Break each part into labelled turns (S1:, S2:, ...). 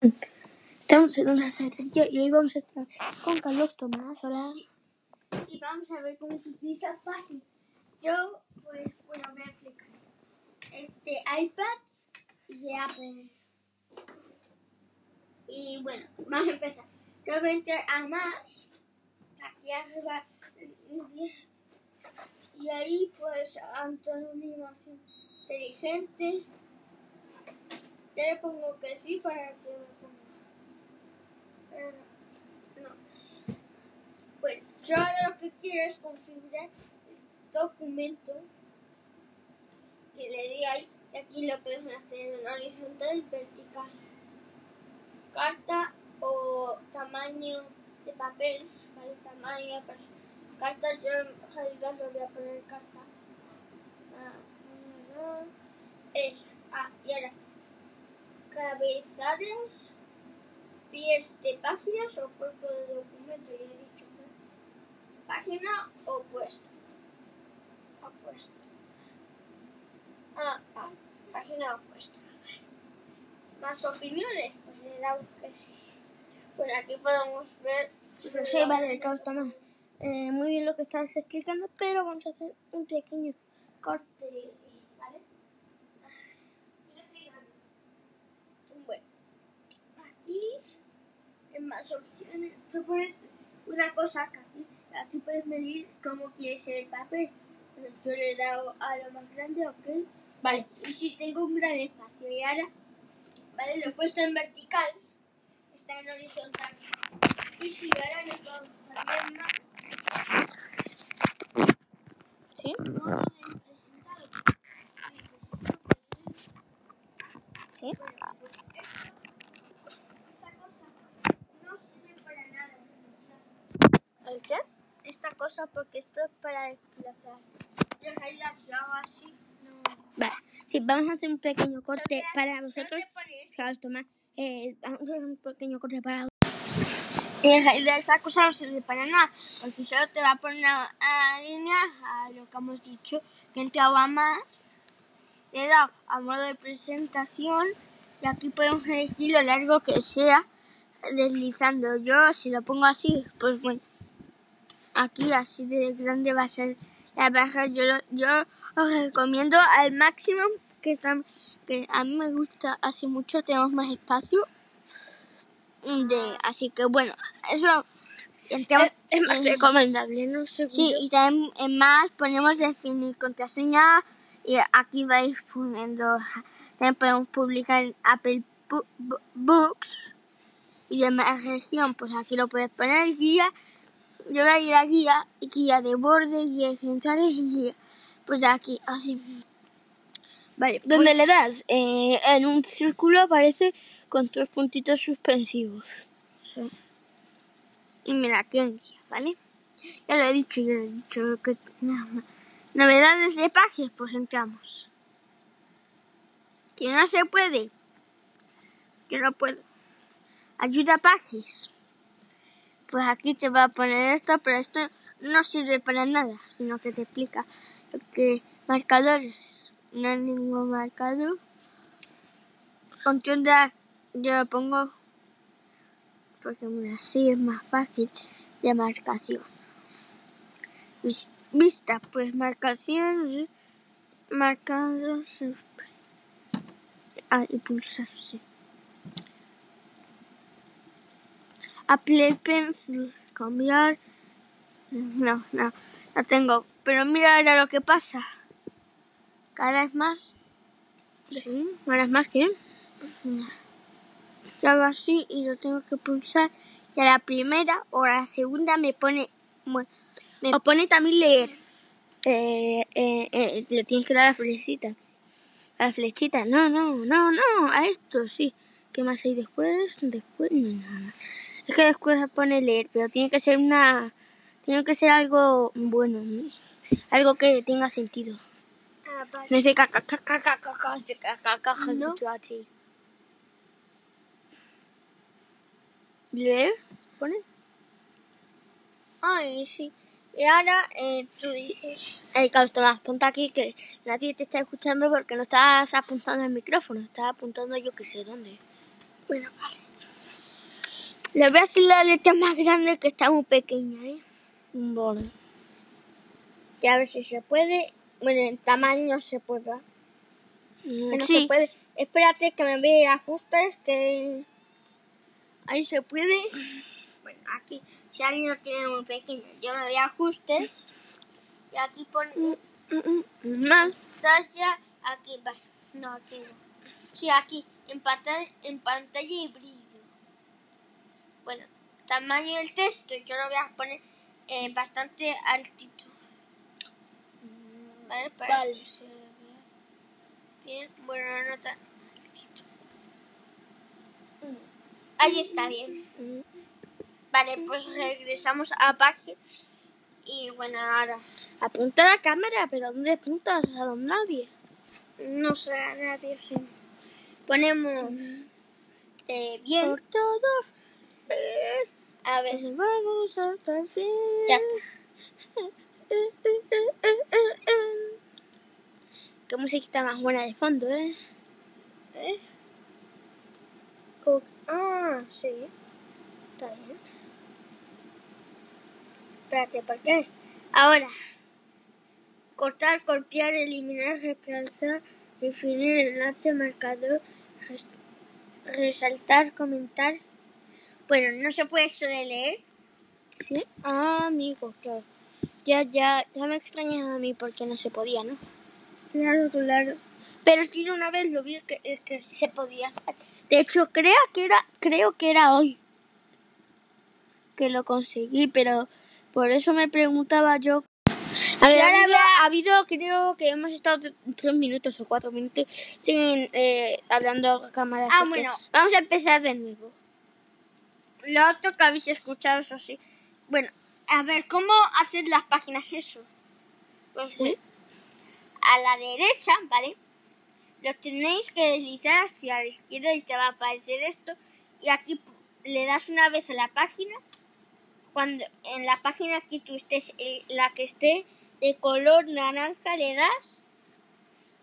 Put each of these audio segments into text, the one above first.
S1: Estamos en una cervecería y hoy vamos a estar con Carlos Tomás. Hola.
S2: Y vamos a ver cómo se utiliza fácil. Yo, pues, bueno, voy a explicar. Este iPad de Apple. Y bueno, vamos a empezar. Yo voy a entrar a más. Aquí arriba. Y ahí, pues, antónimo inteligente. Le pongo que sí para que me ponga. Pero no. no. Bueno, yo ahora lo que quiero es configurar el documento que le di ahí. Y aquí lo podemos hacer en horizontal y vertical. Carta o tamaño de papel. ¿vale? Tamaño, pues, carta, yo en realidad lo voy a poner carta. Ah, ah, eh, ah, y ahora, cabezales, pies de páginas o cuerpo de documento, ya he dicho. Página opuesta. Opuesta. Ah, ah, página opuesta. Más opiniones, pues le damos que sí. Bueno, aquí podemos ver.
S1: Pero sí, vale, Carlos Tomás. Eh, muy bien lo que estás explicando, pero vamos a hacer un pequeño corte.
S2: ¿Vale? Bueno, aquí en más opciones, tú puedes una cosa que aquí, aquí puedes medir cómo quieres ser el papel. Yo le he dado a lo más grande, ok.
S1: Vale.
S2: Y si tengo un gran espacio y ahora, vale, lo he puesto en vertical, está en horizontal. Y si ahora le pongo también más,
S1: ¿Sí?
S2: no
S1: ¿Sí?
S2: Bueno, pues esta cosa no sirve para nada.
S1: ¿El qué?
S2: Esta cosa porque esto es para desplazar. La así. No.
S1: Vale. Sí, vamos a hacer un pequeño corte para
S2: ¿dónde
S1: vosotros. Carlos Tomás. Eh, vamos a hacer un pequeño corte para
S2: Y realidad esa cosa no sirve para nada, porque solo te va a poner a, a línea a lo que hemos dicho, que he entrado a más, le dado a modo de presentación y aquí podemos elegir lo largo que sea deslizando. Yo si lo pongo así, pues bueno, aquí así de grande va a ser la baja. Yo, lo- yo os recomiendo al máximo que, está, que a mí me gusta así mucho, tenemos más espacio. De, así que bueno, eso
S1: Es, es más
S2: en-
S1: recomendable, ¿no? Según
S2: Sí, y también en más ponemos definir contraseña y aquí vais poniendo, también podemos publicar en Apple Books y de más región, pues aquí lo puedes poner guía, yo voy a ir a guía, y guía de borde, guía de centrales y guía, pues aquí, así.
S1: Vale, donde
S2: Pues-
S1: le das eh, en un círculo aparece con tres puntitos suspensivos. Sí.
S2: Y mira, aquí en guía, ¿vale? Ya lo he dicho, ya lo he dicho. Que... Novedades de pages, pues entramos. Que no se puede. Que no puedo. Ayuda a pages. Pues aquí te va a poner esto, pero esto no sirve para nada, sino que te explica que marcadores. No hay ningún marcador. Control de yo lo pongo porque así es más fácil de marcación. Vis- Vista, pues marcación, marcador, sí. ah, y pulsar, sí. Apple Pencil, cambiar, no, no, no tengo, pero mira ahora lo que pasa. Cada vez más, sí, ahora es más que, yo hago así y lo tengo que pulsar y a la primera o a la segunda me pone me pone también leer
S1: Eh, eh, eh, le tienes que dar a la flechita. A la flechita. No, no, no, no. A esto, sí. ¿Qué más hay después? Después no nada. Es que después se pone leer, pero tiene que ser una... Tiene que ser algo bueno. ¿no? Algo que tenga sentido.
S2: Ah, vale.
S1: No dice caca, caca, caca, caca, caca, caca,
S2: No.
S1: ¿Leer? ¿Pone?
S2: Ay, sí. Y ahora eh, tú dices.
S1: Ey, Carlos Tomás, ponte aquí que nadie te está escuchando porque no estás apuntando al micrófono, estás apuntando yo que sé dónde.
S2: Bueno, vale. Le voy a hacer la letra más grande que está muy pequeña, ¿eh?
S1: Vale.
S2: Y a ver si se puede. Bueno, en tamaño se puede.
S1: Mm,
S2: Bueno,
S1: sí.
S2: se puede. Espérate que me ve ajustes que ahí se puede. Bueno, aquí si alguien lo tiene muy pequeño, yo me voy a ajustes y aquí pone
S1: Mm, mm, mm, Más.
S2: pantalla, aquí va. No, aquí no. Sí, aquí en pantalla, en pantalla y brillo. Bueno, tamaño del texto yo lo voy a poner eh, bastante altito. Vale, para
S1: Vale.
S2: que se vea bien. Bueno, no tan altito. Mm, Ahí está bien. Vale, pues regresamos a página. Y bueno, ahora
S1: Apunta la cámara, pero ¿dónde apuntas? A don nadie.
S2: no sé a nadie sí. Ponemos eh, bien.
S1: Por todos.
S2: A ver,
S1: Vamos hasta el fin.
S2: ya está.
S1: Qué musiquita más buena de fondo, ¿eh?
S2: ¿Eh? Ah, sí. Está bien. Espérate, ¿por qué? Ahora. Cortar, copiar, eliminar, reemplazar, definir enlace, marcador, res- resaltar, comentar. Bueno, no se puede esto de leer.
S1: Sí. Ah, amigo, claro. Ya, ya, ya me extrañas a mí porque no se podía, ¿no?
S2: Claro, claro.
S1: Pero es que yo una vez lo vi que, eh, que sí se podía hacer. De hecho, creo que era, creo que era hoy que lo conseguí, pero por eso me preguntaba yo. A ver,
S2: ahora
S1: habido,
S2: va-
S1: ha habido, creo que hemos estado tres minutos o cuatro minutos sin eh, hablando a cámara.
S2: Ah, bueno.
S1: Vamos a empezar de nuevo.
S2: Lo otro que habéis escuchado, eso sí. Bueno, a ver, ¿cómo hacer las páginas eso? Pues
S1: Sí.
S2: a la derecha, ¿vale? Lo tenéis que deslizar hacia la izquierda y te va a aparecer esto. Y aquí le das una vez a la página. Cuando en la página que tú estés, eh, la que esté de color naranja, le das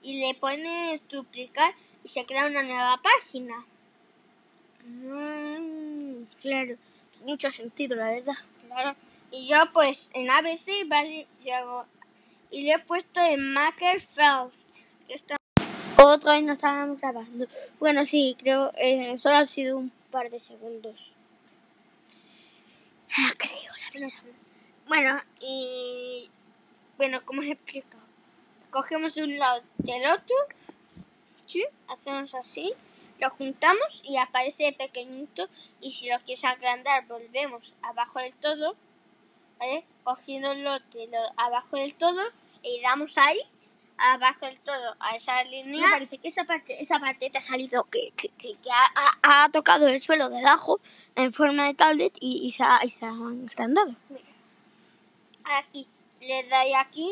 S2: y le pones duplicar y se crea una nueva página.
S1: Mm, claro, mucho sentido, la verdad.
S2: Claro. Y yo pues en ABC, ¿vale? Y, le he puesto en Makersoft. que está-
S1: Otra vez no estábamos grabando. Bueno, sí, creo, eh, solo ha sido un par de segundos. Ah, creo, la verdad.
S2: Bueno, y... Bueno, ¿cómo os explico? Cogemos un lado del otro. ¿sí? Hacemos así. Lo juntamos y aparece pequeñito. Y si lo quieres agrandar, volvemos abajo del todo. ¿Vale? Cogiéndolo de lo abajo del todo. Y damos ahí, abajo del todo, a esa línea.
S1: Me parece que esa parte, esa parte te ha salido que, que, que, que ha, ha- tocado el suelo de abajo en forma de tablet y, y se, ha, y se ha agrandado.
S2: aquí le doy aquí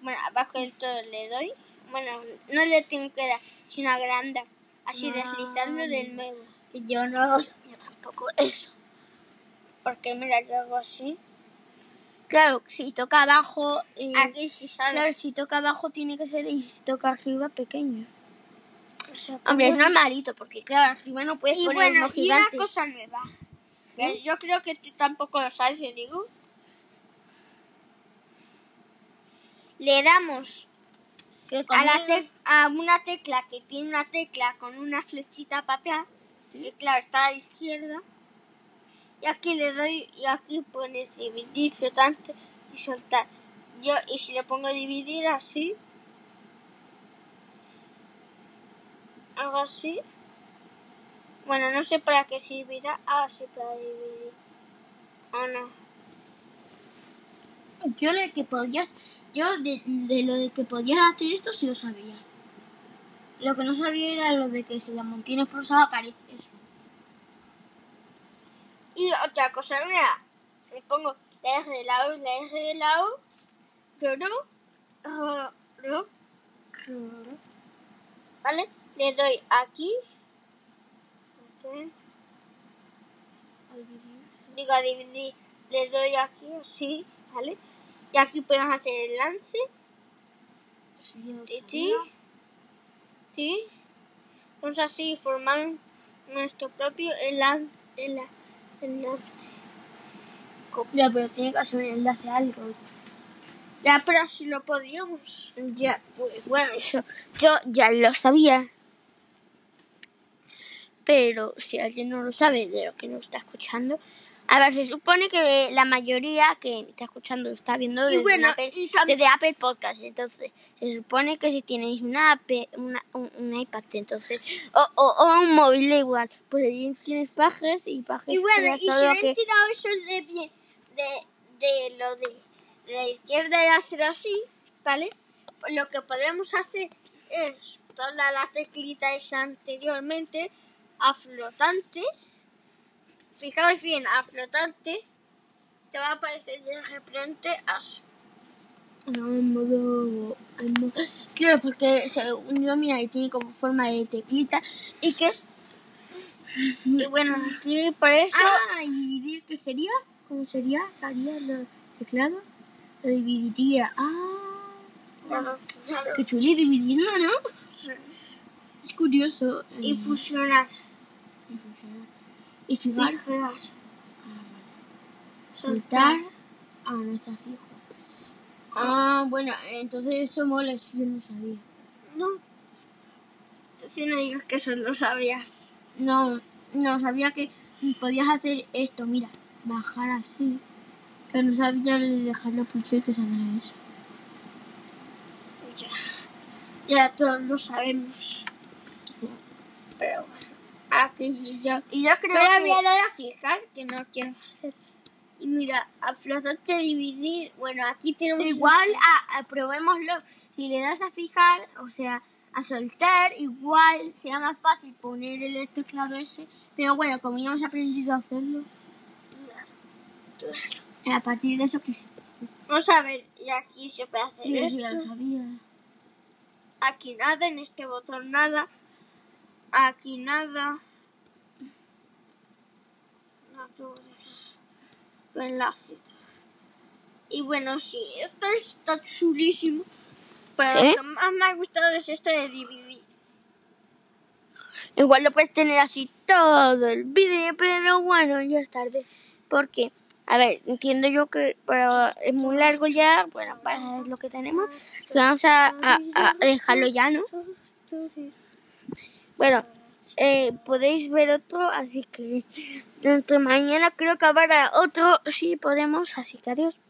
S2: bueno abajo del todo le doy bueno no le tengo que dar sino agrandar así deslizarlo de nuevo.
S1: Yo no sabía tampoco eso.
S2: porque mira yo hago así.
S1: Claro, si toca abajo, eh,
S2: aquí sí sale
S1: claro, si toca abajo tiene que ser y si toca arriba pequeño.
S2: O sea,
S1: Hombre, es normalito porque claro, arriba no puedes
S2: y
S1: poner
S2: bueno
S1: uno
S2: y una
S1: gigante.
S2: cosa nueva. Yo creo que tú tampoco lo sabes yo digo. Le damos
S1: Que
S2: a, la una tecla que tiene una tecla con una flechita para atrás, que claro está a la izquierda, y aquí le doy, y aquí pones dividir, tanto y soltar. Yo, y si le pongo dividir así, hago así, bueno, no sé para qué servirá, ah, sí, para dividir. ¿O no?
S1: Yo de que podías, yo de, lo de que podías hacer esto sí lo sabía. Lo que no sabía era lo de que si la montina pulsada aparece eso.
S2: Y otra cosa, mira, le pongo la R de lado, la R de lado, pero, ah, no, ¿vale? Le doy aquí, ok, digo dividir, le doy aquí así, ¿vale? Y aquí podemos hacer el lance,
S1: Sí,
S2: sí, sí, así formar nuestro propio enlace, el enlace.
S1: Ya, pero tiene que hacer un enlace a algo.
S2: Ya, pero así lo podíamos.
S1: Ya, pues bueno, eso yo ya lo sabía. Pero si alguien no lo sabe de lo que nos está escuchando, a ver, se supone que la mayoría que me está escuchando está viendo desde,
S2: bueno,
S1: Apple, desde Apple Podcast. Entonces, se supone que si tenéis una, Apple- una un, un iPad, entonces, o, o, o un móvil, da igual, pues ahí tienes pajes y pajes.
S2: Y bueno, y si
S1: todo lo
S2: he
S1: que...
S2: tirado eso de bien, de, de lo de, de la izquierda y hacer así, ¿vale? Pues lo que podemos hacer es toda la teclita esa anteriormente a flotante. Fijaos bien, a flotante te va a aparecer de repente así.
S1: No, en modo, en modo- Claro, porque según yo, mira, ahí tiene como forma de teclita y que...
S2: Y bueno, aquí por eso
S1: Ah, y dividir, ¿qué sería? ¿Cómo sería? ¿Qué haría el teclado? Lo dividiría. Ah,
S2: Claro, claro.
S1: qué chuli dividirlo, ¿no? Es curioso.
S2: y fusionar.
S1: Y fijar.
S2: Fijar.
S1: Soltar. No está fijo. Ah, bueno, entonces eso mola, eso yo no sabía.
S2: No. Si no digas que eso lo sabías.
S1: No, no, sabía que podías hacer esto, mira, bajar así. Que no sabía de dejarlo pulsar y que haga eso.
S2: Ya. Ya todos lo sabemos. Pero bueno. Aquí yo.
S1: Y yo creo
S2: Pero
S1: que...
S2: dar a fijar que no quiero hacer. Y mira, a flotante dividir. Bueno, aquí tenemos.
S1: Igual, a, a- probémoslo. Si le das a fijar, o sea, a soltar, igual será más fácil poner el teclado ese. Pero bueno, como ya hemos aprendido a hacerlo, a partir de eso que se
S2: Vamos a ver. Y aquí se puede hacer
S1: Sí,
S2: esto.
S1: sí, ya lo sabía.
S2: Aquí nada, en este botón nada. Aquí nada. Tu enlace. Y bueno, sí, esto está chulísimo. Pero
S1: ¿Sí?
S2: lo que más me ha gustado es esto de dividir.
S1: Igual lo puedes tener así todo el vídeo, pero bueno, ya es tarde. Porque, a ver, entiendo yo que pero es muy largo ya, bueno, para lo que tenemos, vamos a, a- a dejarlo ya, ¿no? Bueno, eh, podéis ver otro, así que dentro de mañana creo que habrá otro, si podemos, así que adiós.